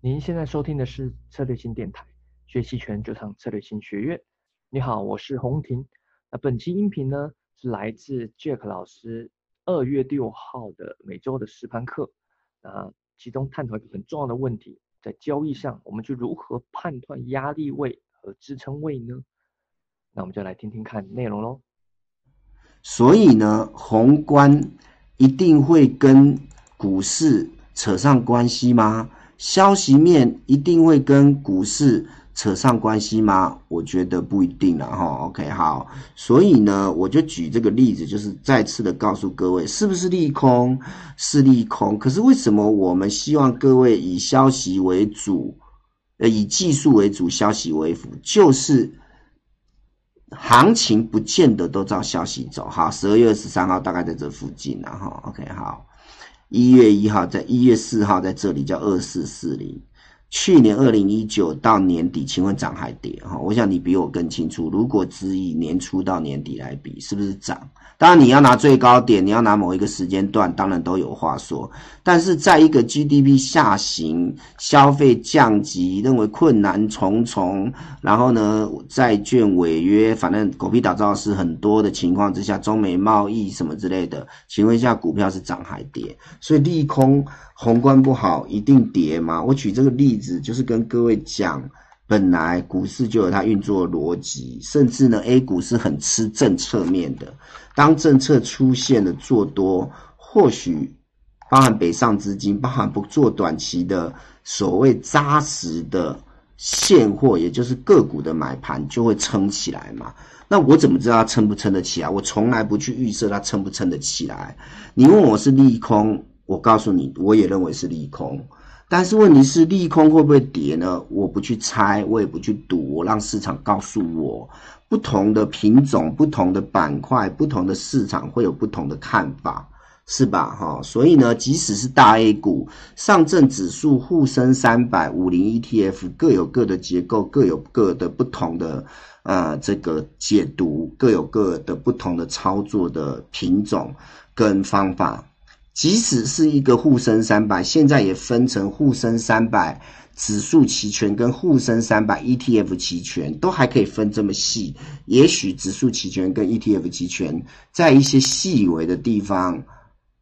您现在收听的是策略性电台，学期权就上策略性学院。你好，我是洪婷。那本期音频呢是来自 Jack 老师二月六号的每周的实盘课。那其中探讨一个很重要的问题，在交易上，我们就如何判断压力位和支撑位呢？那我们就来听听看内容喽。所以呢，宏观一定会跟股市扯上关系吗？消息面一定会跟股市扯上关系吗？我觉得不一定了哈。OK，好，所以呢，我就举这个例子，就是再次的告诉各位，是不是利空？是利空。可是为什么我们希望各位以消息为主，呃，以技术为主，消息为辅？就是行情不见得都照消息走。好，十二月二十三号大概在这附近然后。OK，好。一月一号，在一月四号，在这里叫二四四零。去年二零一九到年底，请问涨还跌？哈，我想你比我更清楚。如果只以年初到年底来比，是不是涨？当然你要拿最高点，你要拿某一个时间段，当然都有话说。但是在一个 GDP 下行、消费降级、认为困难重重，然后呢债券违约，反正狗屁倒灶是很多的情况之下，中美贸易什么之类的，请问一下，股票是涨还跌？所以利空。宏观不好一定跌吗？我举这个例子就是跟各位讲，本来股市就有它运作逻辑，甚至呢，A 股是很吃政策面的。当政策出现了做多，或许包含北上资金，包含不做短期的所谓扎实的现货，也就是个股的买盘就会撑起来嘛。那我怎么知道它撑不撑得起来？我从来不去预设它撑不撑得起来。你问我是利空？我告诉你，我也认为是利空，但是问题是利空会不会跌呢？我不去猜，我也不去赌，我让市场告诉我，不同的品种、不同的板块、不同的市场会有不同的看法，是吧？哈，所以呢，即使是大 A 股、上证指数、沪深三百、五零 ETF 各有各的结构，各有各的不同的呃这个解读，各有各的不同的操作的品种跟方法。即使是一个沪深三百，现在也分成沪深三百指数期权跟沪深三百 ETF 期权，都还可以分这么细。也许指数期权跟 ETF 期权在一些细微的地方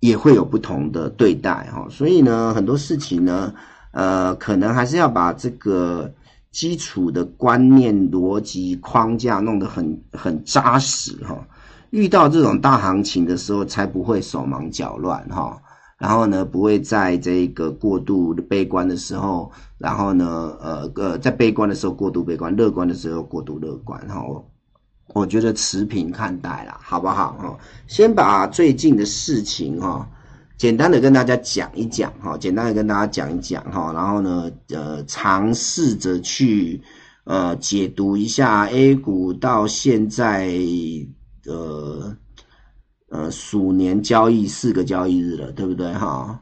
也会有不同的对待哈。所以呢，很多事情呢，呃，可能还是要把这个基础的观念、逻辑框架弄得很很扎实哈。遇到这种大行情的时候，才不会手忙脚乱哈。然后呢，不会在这个过度悲观的时候，然后呢，呃呃，在悲观的时候过度悲观，乐观的时候过度乐观哈。我觉得持平看待啦，好不好哈？先把最近的事情哈，简单的跟大家讲一讲哈，简单的跟大家讲一讲哈。然后呢，呃，尝试着去呃解读一下 A 股到现在。呃，呃，鼠年交易四个交易日了，对不对哈？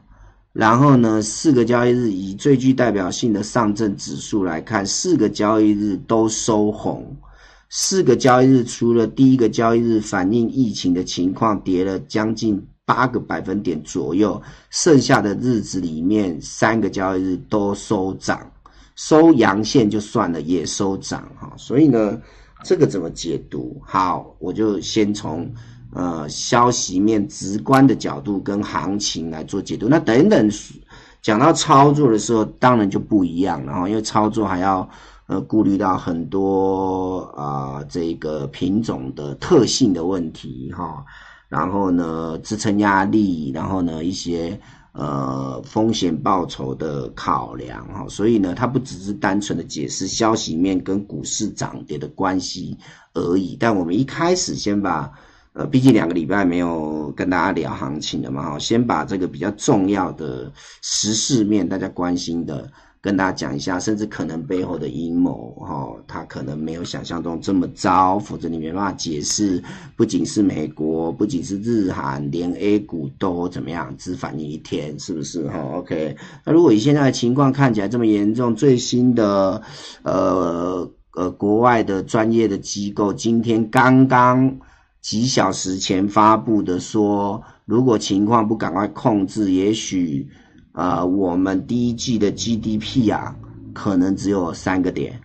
然后呢，四个交易日以最具代表性的上证指数来看，四个交易日都收红。四个交易日除了第一个交易日反映疫情的情况跌了将近八个百分点左右，剩下的日子里面三个交易日都收涨，收阳线就算了，也收涨哈。所以呢。这个怎么解读？好，我就先从呃消息面直观的角度跟行情来做解读。那等等讲到操作的时候，当然就不一样了哈，因为操作还要呃顾虑到很多啊这个品种的特性的问题哈，然后呢支撑压力，然后呢一些。呃，风险报酬的考量哈，所以呢，它不只是单纯的解释消息面跟股市涨跌的关系而已。但我们一开始先把，呃，毕竟两个礼拜没有跟大家聊行情了嘛，哈，先把这个比较重要的时事面大家关心的。跟大家讲一下，甚至可能背后的阴谋，哈，他可能没有想象中这么糟，否则你没办法解释。不仅是美国，不仅是日韩，连 A 股都怎么样，只反映一天，是不是？哈，OK。那如果以现在的情况看起来这么严重，最新的，呃呃，国外的专业的机构今天刚刚几小时前发布的说，如果情况不赶快控制，也许。啊，我们第一季的 GDP 啊，可能只有三个点，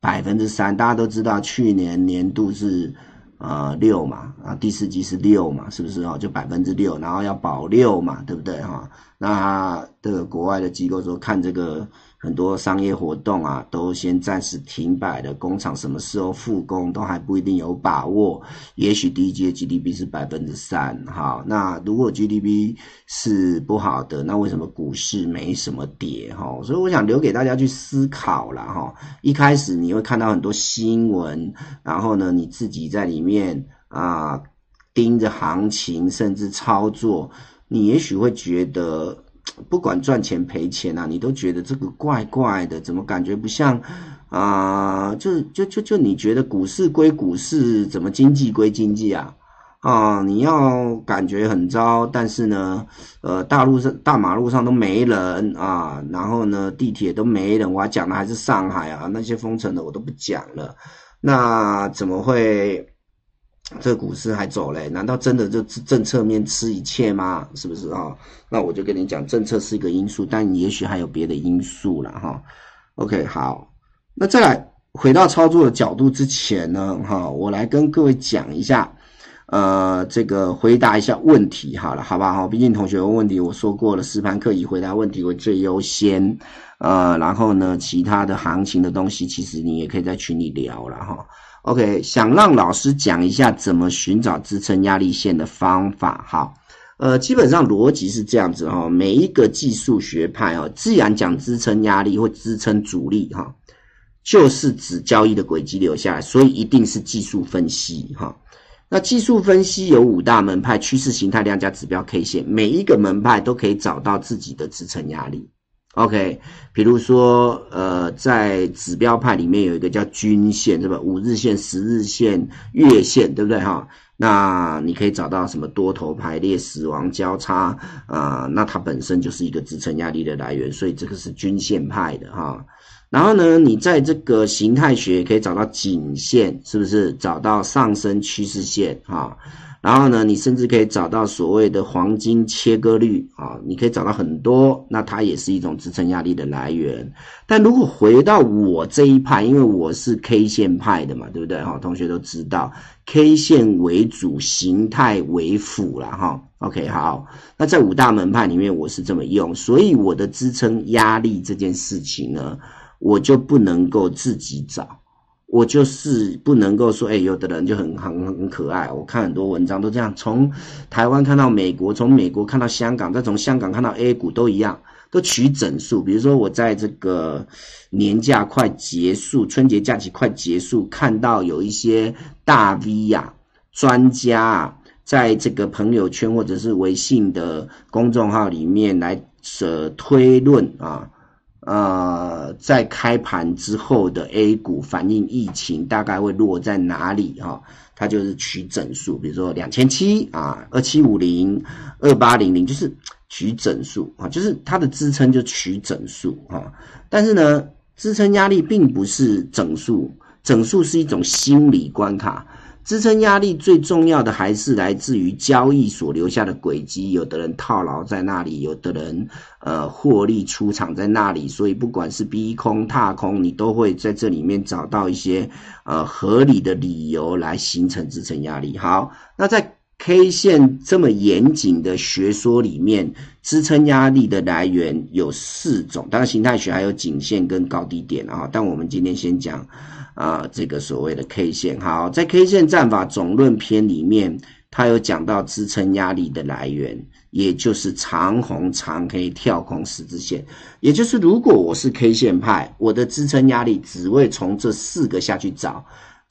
百分之三。大家都知道，去年年度是呃六嘛，啊，第四季是六嘛，是不是哦？就百分之六，然后要保六嘛，对不对哈？那这个国外的机构说看这个。很多商业活动啊，都先暂时停摆的。工厂什么时候复工，都还不一定有把握。也许第一季的 GDP 是百分之三，哈。那如果 GDP 是不好的，那为什么股市没什么跌？哈，所以我想留给大家去思考了，哈。一开始你会看到很多新闻，然后呢，你自己在里面啊盯着行情，甚至操作，你也许会觉得。不管赚钱赔钱啊，你都觉得这个怪怪的，怎么感觉不像啊？就就就就你觉得股市归股市，怎么经济归经济啊？啊，你要感觉很糟，但是呢，呃，大路上大马路上都没人啊，然后呢，地铁都没人。我还讲的还是上海啊，那些封城的我都不讲了。那怎么会？这股市还走嘞？难道真的就政策面吃一切吗？是不是啊？那我就跟你讲，政策是一个因素，但也许还有别的因素了哈。OK，好，那再来回到操作的角度之前呢，哈，我来跟各位讲一下，呃，这个回答一下问题好了，好吧哈？毕竟同学问问题，我说过了，实盘课以回答问题为最优先，呃，然后呢，其他的行情的东西，其实你也可以在群里聊了哈。OK，想让老师讲一下怎么寻找支撑压力线的方法。好，呃，基本上逻辑是这样子哈。每一个技术学派哦，既然讲支撑压力或支撑阻力哈，就是指交易的轨迹留下来，所以一定是技术分析哈。那技术分析有五大门派：趋势、形态、量价、指标、K 线。每一个门派都可以找到自己的支撑压力。OK，比如说，呃，在指标派里面有一个叫均线，是吧？五日线、十日线、月线，对不对哈？那你可以找到什么多头排列、死亡交叉啊？那它本身就是一个支撑压力的来源，所以这个是均线派的哈。然后呢，你在这个形态学可以找到颈线，是不是？找到上升趋势线哈。然后呢，你甚至可以找到所谓的黄金切割率啊，你可以找到很多，那它也是一种支撑压力的来源。但如果回到我这一派，因为我是 K 线派的嘛，对不对？哈，同学都知道 K 线为主，形态为辅了哈。OK，好，那在五大门派里面，我是这么用，所以我的支撑压力这件事情呢，我就不能够自己找。我就是不能够说，哎，有的人就很很很可爱。我看很多文章都这样，从台湾看到美国，从美国看到香港，再从香港看到 A 股都一样，都取整数。比如说，我在这个年假快结束，春节假期快结束，看到有一些大 V 呀、专家啊，在这个朋友圈或者是微信的公众号里面来呃推论啊。呃，在开盘之后的 A 股反映疫情大概会落在哪里哈？它就是取整数，比如说两千七啊，二七五零，二八零零，就是取整数啊，就是它的支撑就取整数啊。但是呢，支撑压力并不是整数，整数是一种心理关卡。支撑压力最重要的还是来自于交易所留下的轨迹，有的人套牢在那里，有的人呃获利出场在那里，所以不管是逼空踏空，你都会在这里面找到一些呃合理的理由来形成支撑压力。好，那在 K 线这么严谨的学说里面，支撑压力的来源有四种，当然形态学还有颈线跟高低点啊，但我们今天先讲。啊，这个所谓的 K 线，好，在 K 线战法总论篇里面，它有讲到支撑压力的来源，也就是长红长黑跳空十字线，也就是如果我是 K 线派，我的支撑压力只会从这四个下去找。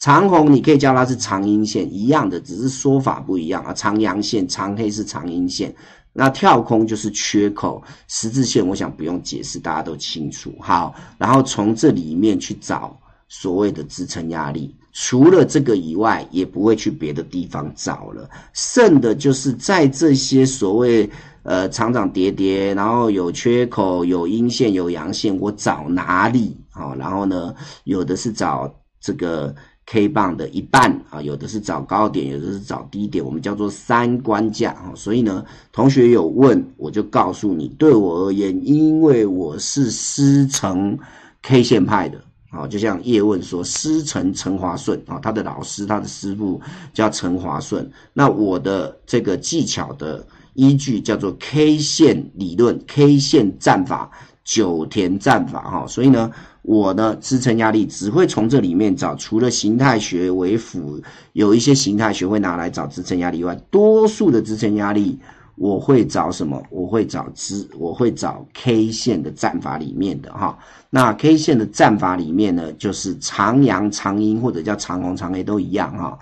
长红你可以叫它是长阴线，一样的，只是说法不一样啊。长阳线、长黑是长阴线，那跳空就是缺口十字线，我想不用解释，大家都清楚。好，然后从这里面去找。所谓的支撑压力，除了这个以外，也不会去别的地方找了。剩的就是在这些所谓呃长涨跌跌，然后有缺口、有阴线、有阳线，我找哪里啊？然后呢，有的是找这个 K 棒的一半啊，有的是找高点，有的是找低点，我们叫做三关价啊。所以呢，同学有问，我就告诉你，对我而言，因为我是师承 K 线派的啊，就像叶问说师承陈华顺啊，他的老师，他的师傅叫陈华顺。那我的这个技巧的依据叫做 K 线理论，K 线战法，九田战法哈。所以呢。我呢，支撑压力只会从这里面找，除了形态学为辅，有一些形态学会拿来找支撑压力以外，多数的支撑压力我会找什么？我会找支，我会找 K 线的战法里面的哈。那 K 线的战法里面呢，就是长阳、长阴或者叫长红、长黑都一样哈。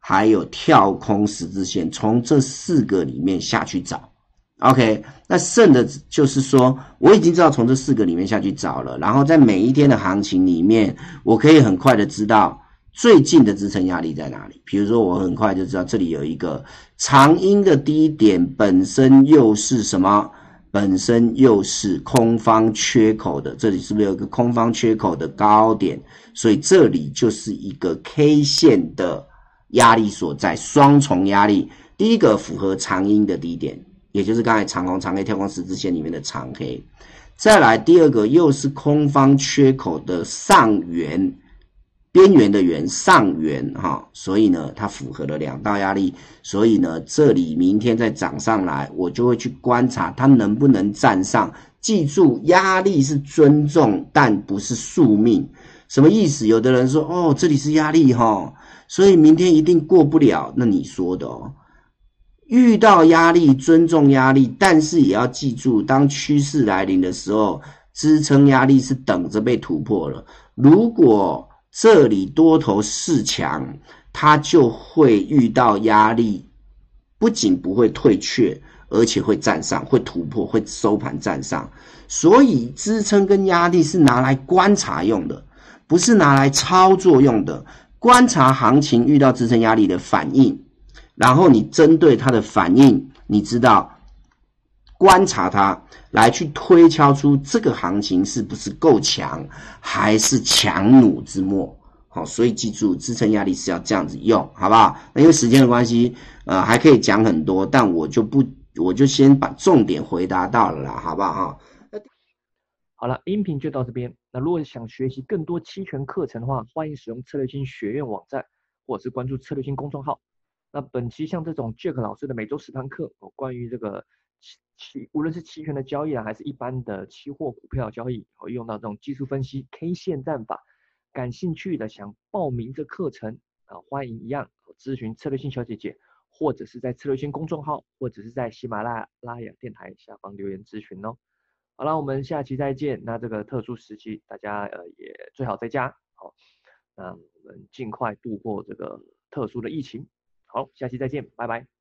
还有跳空十字线，从这四个里面下去找。OK，那剩的就是说，我已经知道从这四个里面下去找了，然后在每一天的行情里面，我可以很快的知道最近的支撑压力在哪里。比如说，我很快就知道这里有一个长阴的低点，本身又是什么？本身又是空方缺口的，这里是不是有一个空方缺口的高点？所以这里就是一个 K 线的压力所在，双重压力。第一个符合长阴的低点。也就是刚才长红长黑跳空十字线里面的长黑，再来第二个又是空方缺口的上缘边缘的缘上缘哈，所以呢它符合了两道压力，所以呢这里明天再涨上来，我就会去观察它能不能站上。记住压力是尊重，但不是宿命。什么意思？有的人说哦这里是压力哈，所以明天一定过不了。那你说的哦。遇到压力，尊重压力，但是也要记住，当趋势来临的时候，支撑压力是等着被突破了。如果这里多头势强，它就会遇到压力，不仅不会退却，而且会站上，会突破，会收盘站上。所以，支撑跟压力是拿来观察用的，不是拿来操作用的。观察行情遇到支撑压力的反应。然后你针对它的反应，你知道观察它，来去推敲出这个行情是不是够强，还是强弩之末。好，所以记住支撑压力是要这样子用，好不好？那因为时间的关系，呃，还可以讲很多，但我就不，我就先把重点回答到了，好不好？哈，好了，音频就到这边。那如果想学习更多期权课程的话，欢迎使用策略星学院网站，或者是关注策略星公众号。那本期像这种 Jack 老师的每周实堂课，哦，关于这个期期无论是期权的交易啊，还是一般的期货股票交易，会用到这种技术分析 K 线战法，感兴趣的想报名这课程啊，欢迎一样咨询策略性小姐姐，或者是在策略性公众号，或者是在喜马拉拉雅电台下方留言咨询哦。好了，我们下期再见。那这个特殊时期，大家呃也最好在家，好，那我们尽快度过这个特殊的疫情。好，下期再见，拜拜。